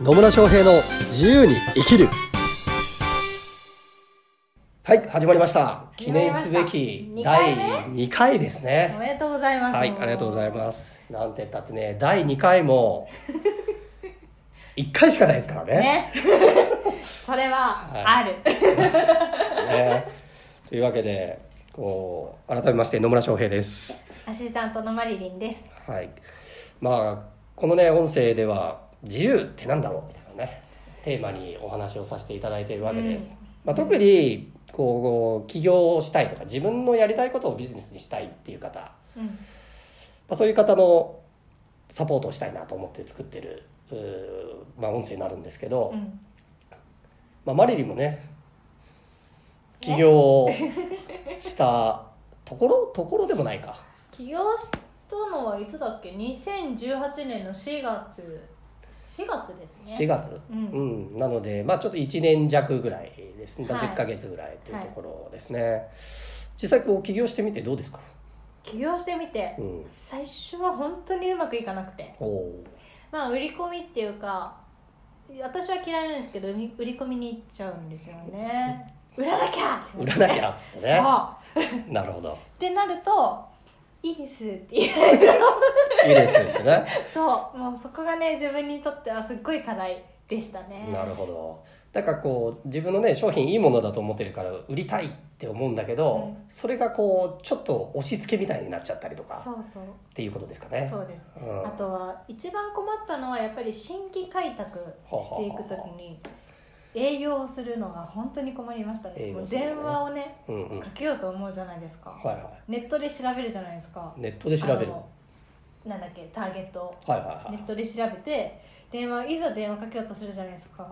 野村翔平の自由に生きる。はい始まりました。記念すべき第二回2回ですおねめでとうございます。はいありがとうございます。なんて言ったってね第2回も1回しかないですからね。ね。それはある。ね。というわけでこう改めまして野村翔平です。アシスタントのマリリンです。はい。まあこのね音声では「自由ってなんだろう?」みたいなねテーマにお話をさせていただいているわけです、まあ、特にこう起業をしたいとか自分のやりたいことをビジネスにしたいっていう方、まうん。あ、そういう方のサポートをしたいなと思って作ってるまあ、音声になるんですけど、うん。まあ、マリリンもね起業したところ ところでもないか起業したのはいつだっけ ?2018 年の4月。4月ですね。4月、うん。うん。なので、まあ、ちょっと1年弱ぐらいです。ね、まあはい10ヶ月ぐらいっていうところですね、実際こう起業してみてどうですか？起業してみて、うん。最初は本当にうまくいかなくて。まあ、売り込みっていうか、私は嫌いなんですけど、売り売り込みに行っちゃうんですよね。売らなきゃ売らなきゃっつってね。そう。なるほど。ってなるといいですって言ういいですってね。そうもうそこがね自分にとってはすっごい課題でしたね。なるほど。だからこう自分のね商品いいものだと思ってるから売りたいって思うんだけど、うん。それがこうちょっと押し付けみたいになっちゃったりとかそうそう。っていうことですかね。そうです、うん。あとは一番困ったのはやっぱり新規開拓していくときに営業をするのが本当に困りましたね。もう電話をねうんうん。かけようと思うじゃないですか、はいはネットで調べるじゃないですか。いネットで調べる。なんだっけターゲット。をはいはいはい。ネットで調べて電話いざ電話かけようとするじゃないですか。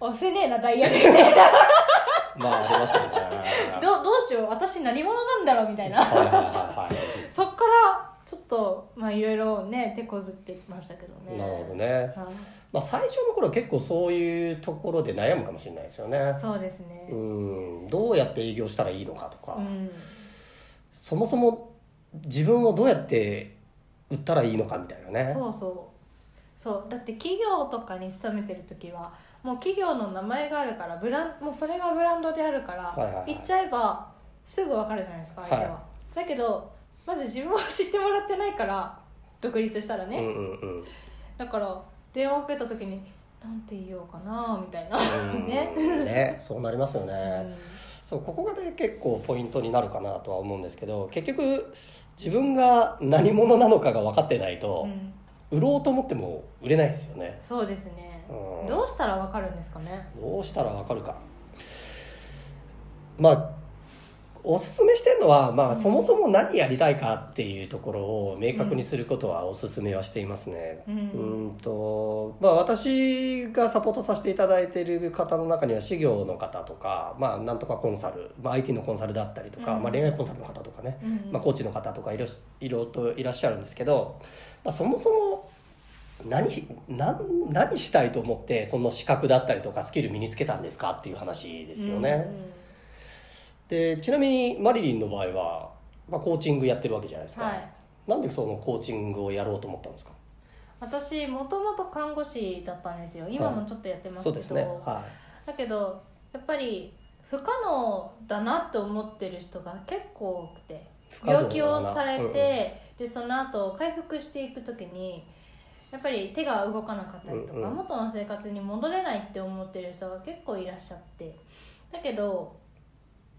押せねえなダイヤル まあありますよね。どどうしよう。私何者なんだろうみたいな。はいはいはいはい。そっからちょっとまあいろいろね手こずってましたけどね。なるほどね、はい。まあ、最初の頃は結構そういうところで悩むかもしれないですよね。そうですね。うん。どうやって営業したらいいのかとか、うん。そもそも自分をどうやって売ったらいいのかみたいなね。そうそう。そう。だって企業とかに勤めてる時はもう企業の名前があるからブランもうそれがブランドであるから、はいはいはい。言っちゃえばすぐ分かるじゃないですか相手は、はだけどまず自分を知ってもらってないから独立したらね、うんうんうん。だから電話かけた時になんて言おうかなみたいな。うん。ね。ね。そうなりますよね、うん。そうここがね結構ポイントになるかなとは思うんですけど結局自分が何者なのかが分かってないとう、ん。売ろうと思っても売れないですよね。そうですね。うん。どうしたら分かるんですかね。どうしたらわかるか。まあおすすめしてるのは、まあ、うん。そもそも何やりたいかっていうところを明確にすることはおすすめはしていますね。ううんんとまあ、私がサポートさせていただいている方の中には事業の方とか、まあ、なんとかコンサル、まあ、IT のコンサルだったりとか、うん。まあ、恋愛コンサルの方とかね、うん。まあ、コーチの方とかいろいろといらっしゃるんですけど、まあ、そもそも何何何したいと思ってその資格だったりとかスキル身につけたんですかっていう話ですよね、でちなみにマリリンの場合は、まあ、コーチングやってるわけじゃないですか、うんはい。なんでそのコーチングをやろうと思ったんですか？私もともと看護師だったんですよ。今もちょっとやってますけど、そうですね。はだけどやっぱり不可能だなって思ってる人が結構多くて病気をされて、うんうん。でその後回復していく時にやっぱり手が動かなかったりとか、うんうん。元の生活に戻れないって思ってる人が結構いらっしゃって。だけど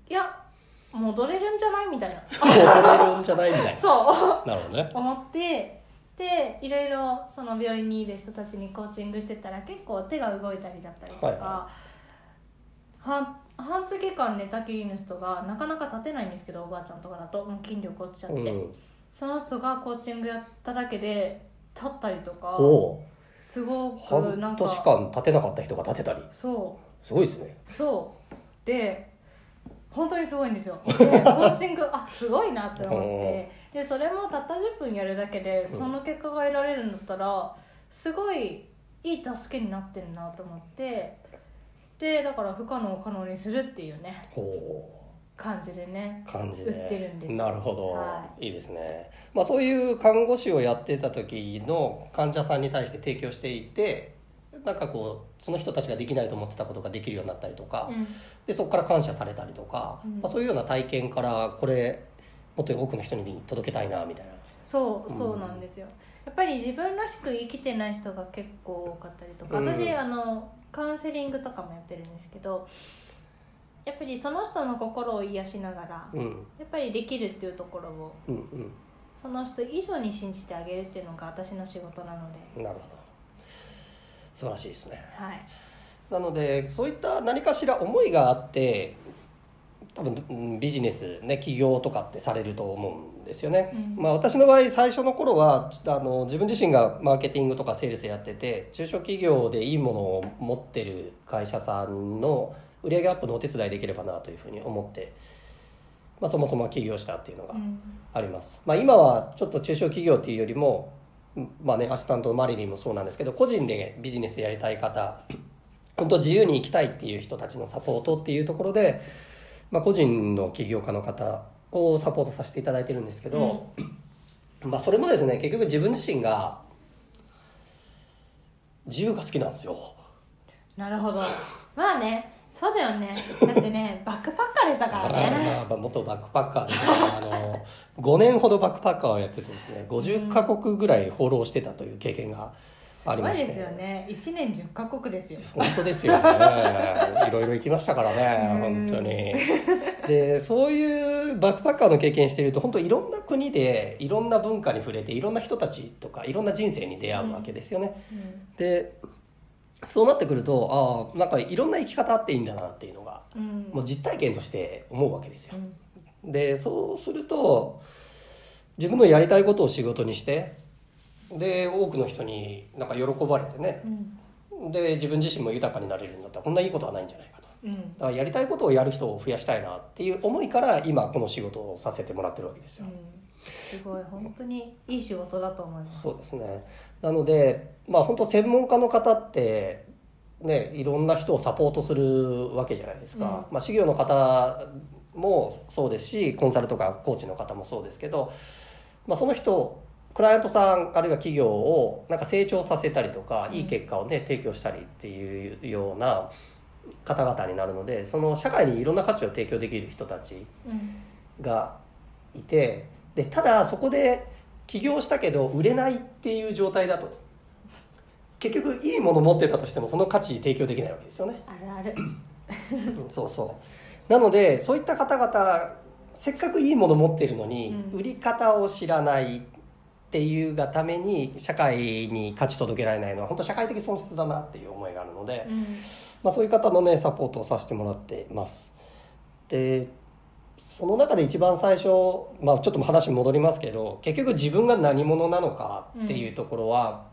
いや戻れるんじゃないみたいな。戻れるんじゃないみたいな。そう。なるほどね。思ってでいろいろその病院にいる人たちにコーチングしてたら結構手が動いたりだったりとか、はいは半半月間寝たきりの人がなかなか立てないんですけどおばあちゃんとかだともう筋力落ちちゃって、うんその人がコーチングやっただけで立ったりとかすごくなんか半年間立てなかった人が立てたり。そすごいですね。うそう。で本当にすごいんですよ。でコーチングあすごいなって思って。でそれもたった10分やるだけでその結果が得られるんだったらすごいいい助けになってるなと思って。でだから不可能を可能にするっていうね。ほ感じでね。う感じで。売ってるんですなるほど、、はいいですね、まあ、そういう看護師をやってた時の患者さんに対して提供していてなんかこうその人たちができないと思ってたことができるようになったりとか、うん。でそこから感謝されたりとか、うん。まあ、そういうような体験からこれもっと多くの人に届けたいなみたいな。そうそうなんですよ、やっぱり自分らしく生きてない人が結構多かったりとか、うん。私あのカウンセリングとかもやってるんですけどやっぱりその人の心を癒しながら、うん。やっぱりできるっていうところをうんうん。その人以上に信じてあげるっていうのが私の仕事なのでなるほど素晴らしいですね。はい。なのでそういった何かしら思いがあって多分うんビジネスね起業とかってされると思うんですよね、うん。まあ私の場合最初の頃はあの自分自身がマーケティングとかセールスやってて中小企業でいいものを持ってる会社さんの売上アップのお手伝いできればなというふうに思って、まあ、そもそも起業したっていうのがうん。あります、まあ、今はちょっと中小企業っていうよりも、うんまあね、アシスタントのマリリンもそうなんですけど個人でビジネスやりたい方 本当自由に生きたいっていう人たちのサポートっていうところで、まあ、個人の起業家の方をサポートさせていただいてるんですけど、まあそれもですね結局自分自身が自由が好きなんですよ。なるほどまあねそうだよね。だってね バックパッカーでしたからね。まあまあ元バックパッカーで、あの5年ほどバックパッカーをやっててですね50カ国ぐらい放浪してたという経験がすありまして。ごいですよね。1年10カ国ですよ。本当ですよね。いろいろ行きましたからねうん。本当に。でそういうバックパッカーの経験していると本当いろんな国でいろんな文化に触れていろんな人たちとかいろんな人生に出会うわけですよね、うん。でそうなってくるとああなんかいろんな生き方あっていいんだなっていうのがうん。もう実体験として思うわけですよ。うん。でそうすると自分のやりたいことを仕事にしてで多くの人になんか喜ばれてね。うん。で自分自身も豊かになれるんだったらこんないいことはないんじゃないかと。うん。だからやりたいことをやる人を増やしたいなっていう思いから今この仕事をさせてもらってるわけですよ、すごい本当にいい仕事だと思います。そうですね。なのでまあ本当専門家の方ってねいろんな人をサポートするわけじゃないですか、うん。まあ、事業の方もそうですしコンサルとかコーチの方もそうですけど、まあ、その人クライアントさんあるいは企業をなんか成長させたりとかうん。いい結果をね提供したりっていうような方々になるのでその社会にいろんな価値を提供できる人たちうん。がいてでただそこで起業したけど売れないっていう状態だと。結局いいもの持ってたとしてもその価値提供できないわけですよね、あるある。うんそうそう。なのでそういった方々せっかくいいもの持ってるのに、うん。売り方を知らないっていうがために社会に価値届けられないのは本当社会的損失だなっていう思いがあるので、うん。まあ、そういう方のねサポートをさせてもらってます。でその中で一番最初、まあ、ちょっと話戻りますけど結局自分が何者なのかっていうところは、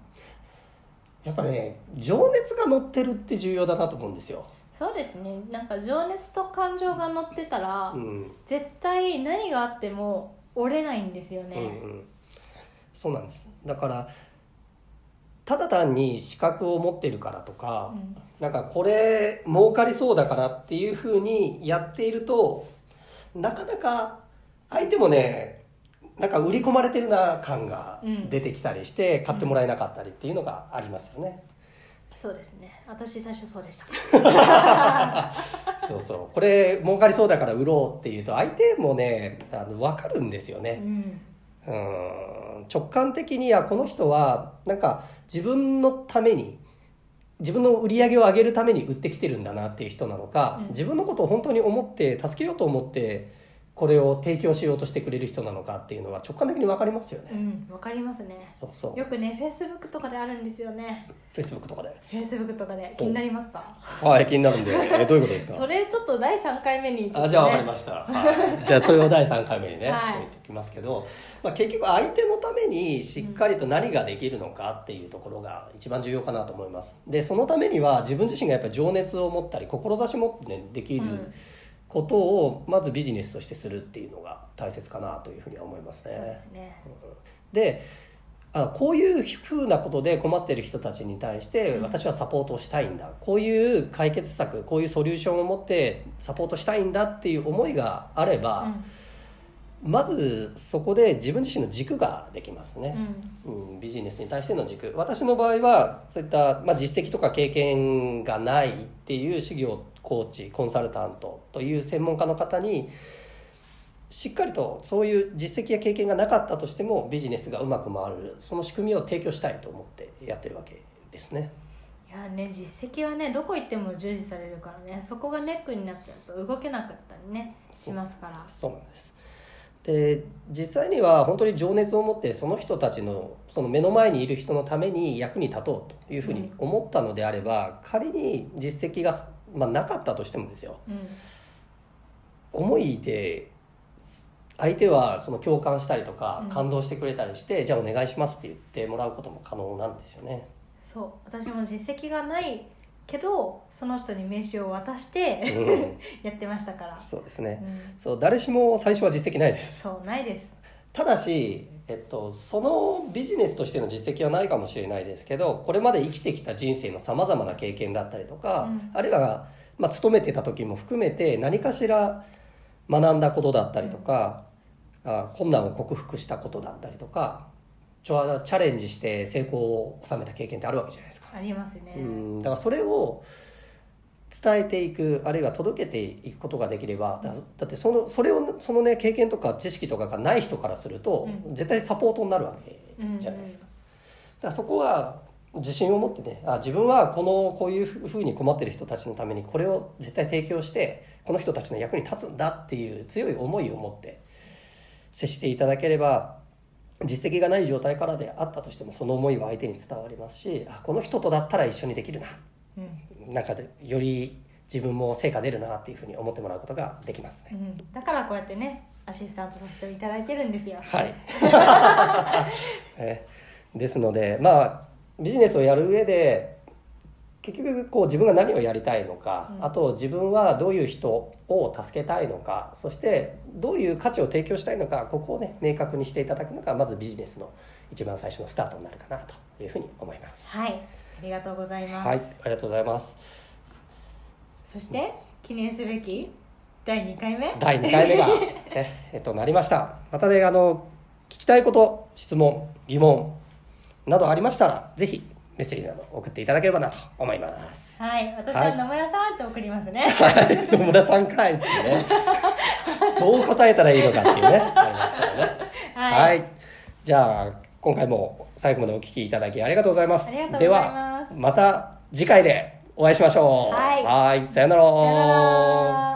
やっぱね情熱が乗ってるって重要だなと思うんですよ、そうですね。なんか情熱と感情が乗ってたら、うん。絶対何があっても折れないんですよね、うんうん、そうなんです。だからただ単に資格を持ってるからとか、うん。なんかこれ儲かりそうだからっていうふうにやっているとなかなか相手もねなんか売り込まれてるな感がうん。出てきたりして買ってもらえなかったりっていうのがありますよね、そうですね。私最初そうでした。そうそう。これ儲かりそうだから売ろうっていうと相手もねあの分かるんですよね、うん。うん。直感的にはこの人はなんか自分のために自分の売り上げを上げるために売ってきてるんだなっていう人なのか、うん。自分のことを本当に思って助けようと思ってこれを提供しようとしてくれる人なのかっていうのは直感的に分かりますようね、んわかりますね。そうそう。よくねフェイスブックとかであるんですよね。Facebook とかで。フェイスブックとかで。気になりますか？はい気になるんで。えどういうことですか？それちょっと第3回目にちょっと、ね、あじゃあ分かりました、はい、じゃあそれを第3回目にね、はい。置いておきますけど、まあ、結局相手のためにしっかりと何ができるのかっていうところが一番重要かなと思います。でそのためには自分自身がやっぱり情熱を持ったり志持って、ね、できるうんことをまずビジネスとしてするっていうのが大切かなというふうには思いますそうでね。すねであこういうふうなことで困ってる人たちに対してうん。私はサポートをしたいんだ、こういう解決策こういうソリューションを持ってサポートしたいんだっていう思いがあれば、まずそこで自分自身の軸ができますね、うん。うん、ビジネスに対しての軸。私の場合はそういった、まあ、実績とか経験がないっていう事業コーチコンサルタントという専門家の方にしっかりとそういう実績や経験がなかったとしてもビジネスがうまく回る。その仕組みを提供したいと思ってやってるわけですね。いやね実績はねどこ行っても重視されるからね。そこがネックになっちゃうと動けなかったりねしますから。そうなんですで実際には本当に情熱を持ってその人たちのその目の前にいる人のために役に立とうというふうに思ったのであれば、仮に実績が、まあ、なかったとしてもですよ。うん。思いで相手はその共感したりとかうん。感動してくれたりして、じゃあお願いしますって言ってもらうことも可能なんですよね。そう。私も実績がないけどその人に名刺を渡してうん、やってましたから、そうですね。うん、そう誰しも最初は実績ないです。そうないです。ただし、えっと、そのビジネスとしての実績はないかもしれないですけどこれまで生きてきた人生のさまざまな経験だったりとか、うん。あるいは、まあ、勤めてた時も含めて何かしら学んだことだったりとか、あ困難を克服したことだったりとかチャレンジして成功を収めた経験ってあるわけじゃないですか。ありますね、うん。だからそれを伝えていくあるいは届けていくことができればだだってそのそれをそのね経験とか知識とかがない人からすると、う絶対サポートになるわけじゃないですか。だからそこは自信を持ってねあ自分はこのこういうふうに困ってる人たちのためにこれを絶対提供してこの人たちの役に立つんだっていう強い思いを持って接していただければ実績がない状態からであったとしてもその思いは相手に伝わりますしあこの人とだったら一緒にできるな。うん。なんかでより自分も成果出るなっていうふうに思ってもらうことができますね。うん、だからこうやってねアシスタントさせていただいてるんですよ。はい、えですのでまあビジネスをやる上で結局こう自分が何をやりたいのか、うん。あと自分はどういう人を助けたいのかそしてどういう価値を提供したいのかここをね明確にしていただくのがまずビジネスの一番最初のスタートになるかなというふうに思います。はい。ありがとうございます、はい、ありがとうございます。そして記念すべき第2回目？第2回目が、ねえっと、なりました。またねあの聞きたいこと質問疑問などありましたらぜひメッセージなど送っていただければなと思います。はい。私はい。は野村さんって送りますね、はい。野村さんかいってね。どう答えたらいいのかっていうね。ありますからね。はい。じゃあ今回も最後までお聞きいただきありがとうございます。ありがとうございます。ではまた次回でお会いしましょう。はい。はい。さよなら。さよなら